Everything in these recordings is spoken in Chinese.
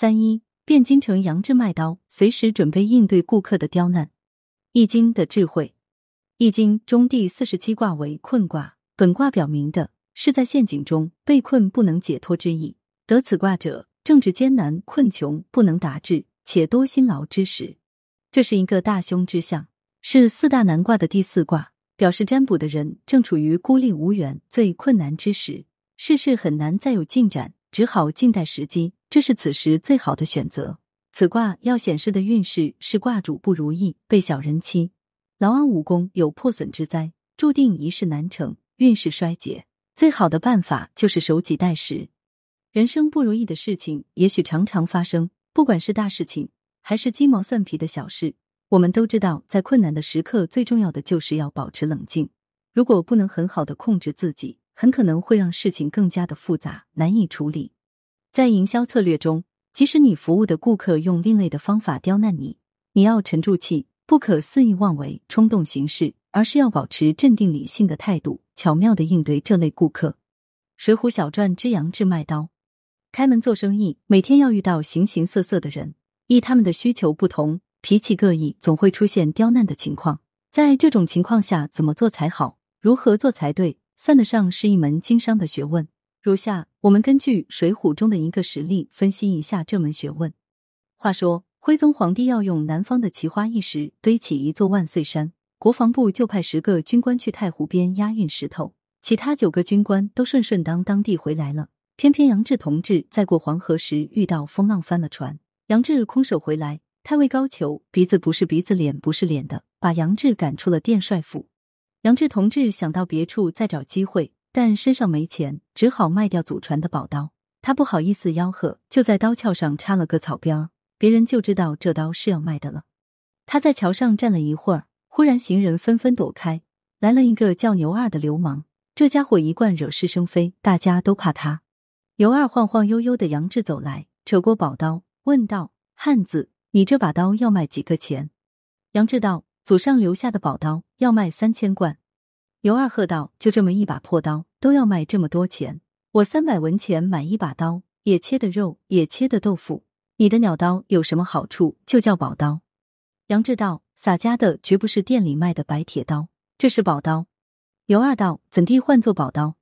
三一汴京城杨志卖刀，随时准备应对顾客的刁难。易经的智慧，易经中第四十七卦为困卦，本卦表明的是在陷阱中被困不能解脱之意。得此卦者，正值艰难困穷不能达志，且多辛劳之时。这是一个大凶之象，是四大难卦的第四卦，表示占卜的人正处于孤立无援、最困难之时，事事很难再有进展，只好静待时机。这是此时最好的选择。此卦要显示的运势是卦主不如意，被小人欺，劳而无功有破损之灾，注定一事难成，运势衰竭。最好的办法就是守己待时。人生不如意的事情也许常常发生，不管是大事情还是鸡毛蒜皮的小事，我们都知道，在困难的时刻，最重要的就是要保持冷静。如果不能很好的控制自己，很可能会让事情更加的复杂，难以处理。在营销策略中，即使你服务的顾客用另类的方法刁难你，你要沉住气，不可肆意妄为、冲动行事，而是要保持镇定理性的态度，巧妙的应对这类顾客。《水浒小传》之杨志卖刀，开门做生意，每天要遇到形形色色的人，依他们的需求不同，脾气各异，总会出现刁难的情况。在这种情况下，怎么做才好？如何做才对？算得上是一门经商的学问。如下，我们根据《水浒》中的一个实例分析一下这门学问。话说，徽宗皇帝要用南方的奇花异石堆起一座万岁山，国防部就派十个军官去太湖边押运石头，其他九个军官都顺顺当当地回来了。偏偏杨志同志在过黄河时遇到风浪翻了船，杨志空手回来，太尉高俅鼻子不是鼻子脸不是脸的，把杨志赶出了殿帅府。杨志同志想到别处再找机会。但身上没钱，只好卖掉祖传的宝刀。他不好意思吆喝，就在刀鞘上插了个草边儿，别人就知道这刀是要卖的了。他在桥上站了一会儿，忽然行人纷纷躲开，来了一个叫牛二的流氓。这家伙一贯惹是生非，大家都怕他。牛二晃晃悠悠的杨志走来，扯过宝刀，问道：“汉子，你这把刀要卖几个钱？”杨志道：“祖上留下的宝刀，要卖三千贯。”牛二喝道：“就这么一把破刀，都要卖这么多钱？我三百文钱买一把刀，也切的肉，也切的豆腐。你的鸟刀有什么好处？就叫宝刀。”杨志道：“洒家的绝不是店里卖的白铁刀，这是宝刀。”牛二道：“怎地换作宝刀？”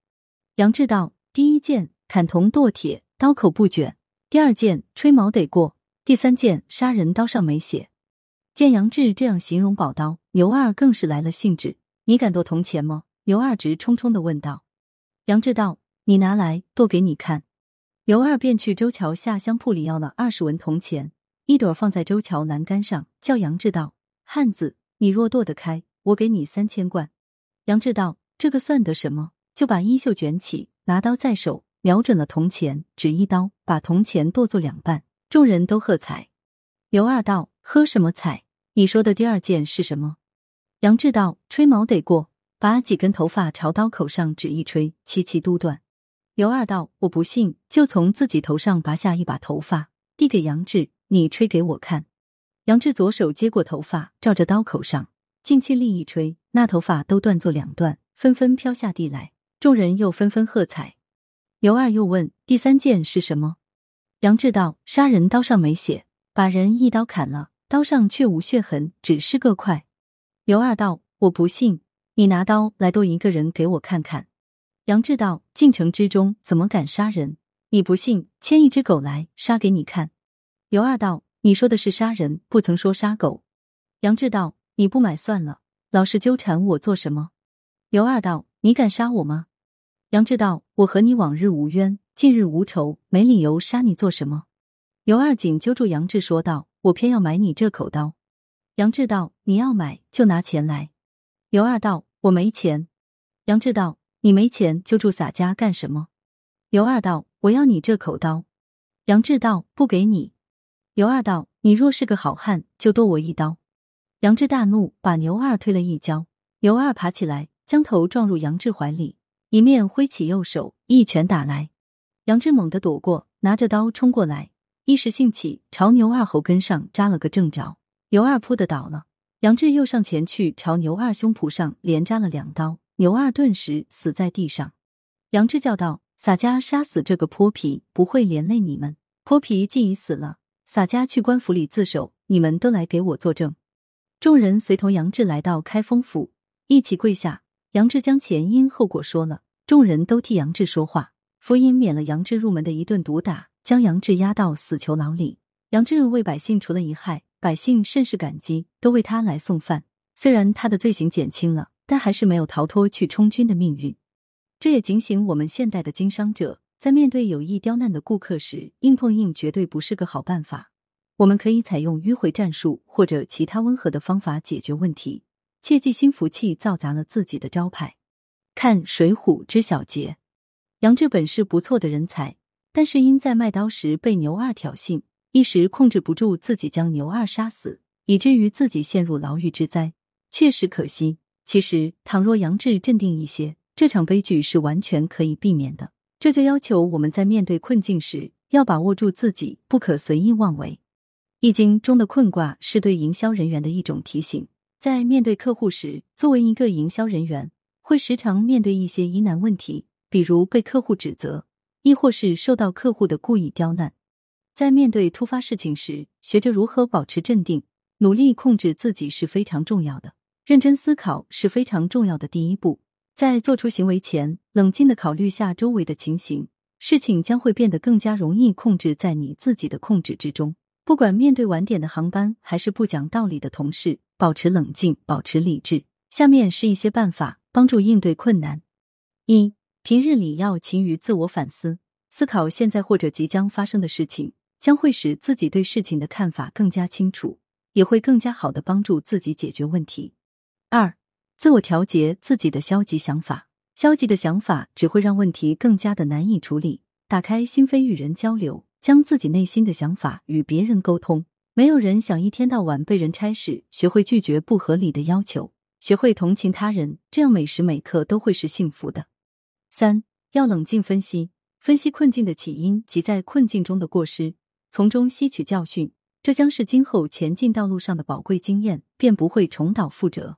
杨志道：“第一件砍铜剁铁，刀口不卷；第二件吹毛得过；第三件杀人，刀上没血。”见杨志这样形容宝刀，牛二更是来了兴致。你敢剁铜钱吗？牛二直冲冲的问道。杨志道：“你拿来剁给你看。”刘二便去周桥下香铺里要了二十文铜钱，一朵放在周桥栏杆上，叫杨志道：“汉子，你若剁得开，我给你三千贯。”杨志道：“这个算得什么？”就把衣袖卷起，拿刀在手，瞄准了铜钱，只一刀把铜钱剁作两半。众人都喝彩。刘二道：“喝什么彩？你说的第二件是什么？”杨志道：“吹毛得过，把几根头发朝刀口上指一吹，齐齐都断。”尤二道：“我不信，就从自己头上拔下一把头发，递给杨志，你吹给我看。”杨志左手接过头发，照着刀口上，尽气力一吹，那头发都断作两段，纷纷飘下地来。众人又纷纷喝彩。尤二又问：“第三件是什么？”杨志道：“杀人刀上没血，把人一刀砍了，刀上却无血痕，只是个块。”刘二道：“我不信，你拿刀来剁一个人给我看看。”杨志道：“进城之中怎么敢杀人？你不信，牵一只狗来杀给你看。”刘二道：“你说的是杀人，不曾说杀狗。”杨志道：“你不买算了，老是纠缠我做什么？”刘二道：“你敢杀我吗？”杨志道：“我和你往日无冤，近日无仇，没理由杀你做什么？”刘二紧揪住杨志说道：“我偏要买你这口刀。”杨志道：“你要买就拿钱来。”刘二道：“我没钱。”杨志道：“你没钱就住洒家干什么？”刘二道：“我要你这口刀。”杨志道：“不给你。”刘二道：“你若是个好汉，就剁我一刀。”杨志大怒，把牛二推了一跤。牛二爬起来，将头撞入杨志怀里，一面挥起右手，一拳打来。杨志猛地躲过，拿着刀冲过来，一时兴起，朝牛二喉根上扎了个正着。牛二扑的倒了，杨志又上前去朝牛二胸脯上连扎了两刀，牛二顿时死在地上。杨志叫道：“洒家杀死这个泼皮，不会连累你们。泼皮既已死了，洒家去官府里自首，你们都来给我作证。众人随同杨志来到开封府，一起跪下。杨志将前因后果说了，众人都替杨志说话。福音免了杨志入门的一顿毒打，将杨志押到死囚牢里。杨志为百姓除了一害，百姓甚是感激，都为他来送饭。虽然他的罪行减轻了，但还是没有逃脱去充军的命运。这也警醒我们现代的经商者，在面对有意刁难的顾客时，硬碰硬绝对不是个好办法。我们可以采用迂回战术或者其他温和的方法解决问题，切忌心浮气造砸了自己的招牌。看《水浒》之小节，杨志本是不错的人才，但是因在卖刀时被牛二挑衅，一时控制不住自己将牛二杀死，以至于自己陷入牢狱之灾，确实可惜。其实，倘若杨志镇定一些。这场悲剧是完全可以避免的，这就要求我们在面对困境时要把握住自己，不可随意妄为。易经中的困卦是对营销人员的一种提醒，在面对客户时，作为一个营销人员，会时常面对一些疑难问题，比如被客户指责，亦或是受到客户的故意刁难。在面对突发事情时，学着如何保持镇定，努力控制自己是非常重要的。认真思考是非常重要的第一步。在做出行为前，冷静的考虑下周围的情形，事情将会变得更加容易控制在你自己的控制之中。不管面对晚点的航班，还是不讲道理的同事，保持冷静，保持理智。下面是一些办法，帮助应对困难。一、平日里要勤于自我反思，思考现在或者即将发生的事情，将会使自己对事情的看法更加清楚，也会更加好的帮助自己解决问题。二。自我调节自己的消极想法，消极的想法只会让问题更加的难以处理。打开心扉与人交流，将自己内心的想法与别人沟通。没有人想一天到晚被人差使，学会拒绝不合理的要求，学会同情他人，这样每时每刻都会是幸福的。三要冷静分析，分析困境的起因及在困境中的过失，从中吸取教训，这将是今后前进道路上的宝贵经验，便不会重蹈覆辙。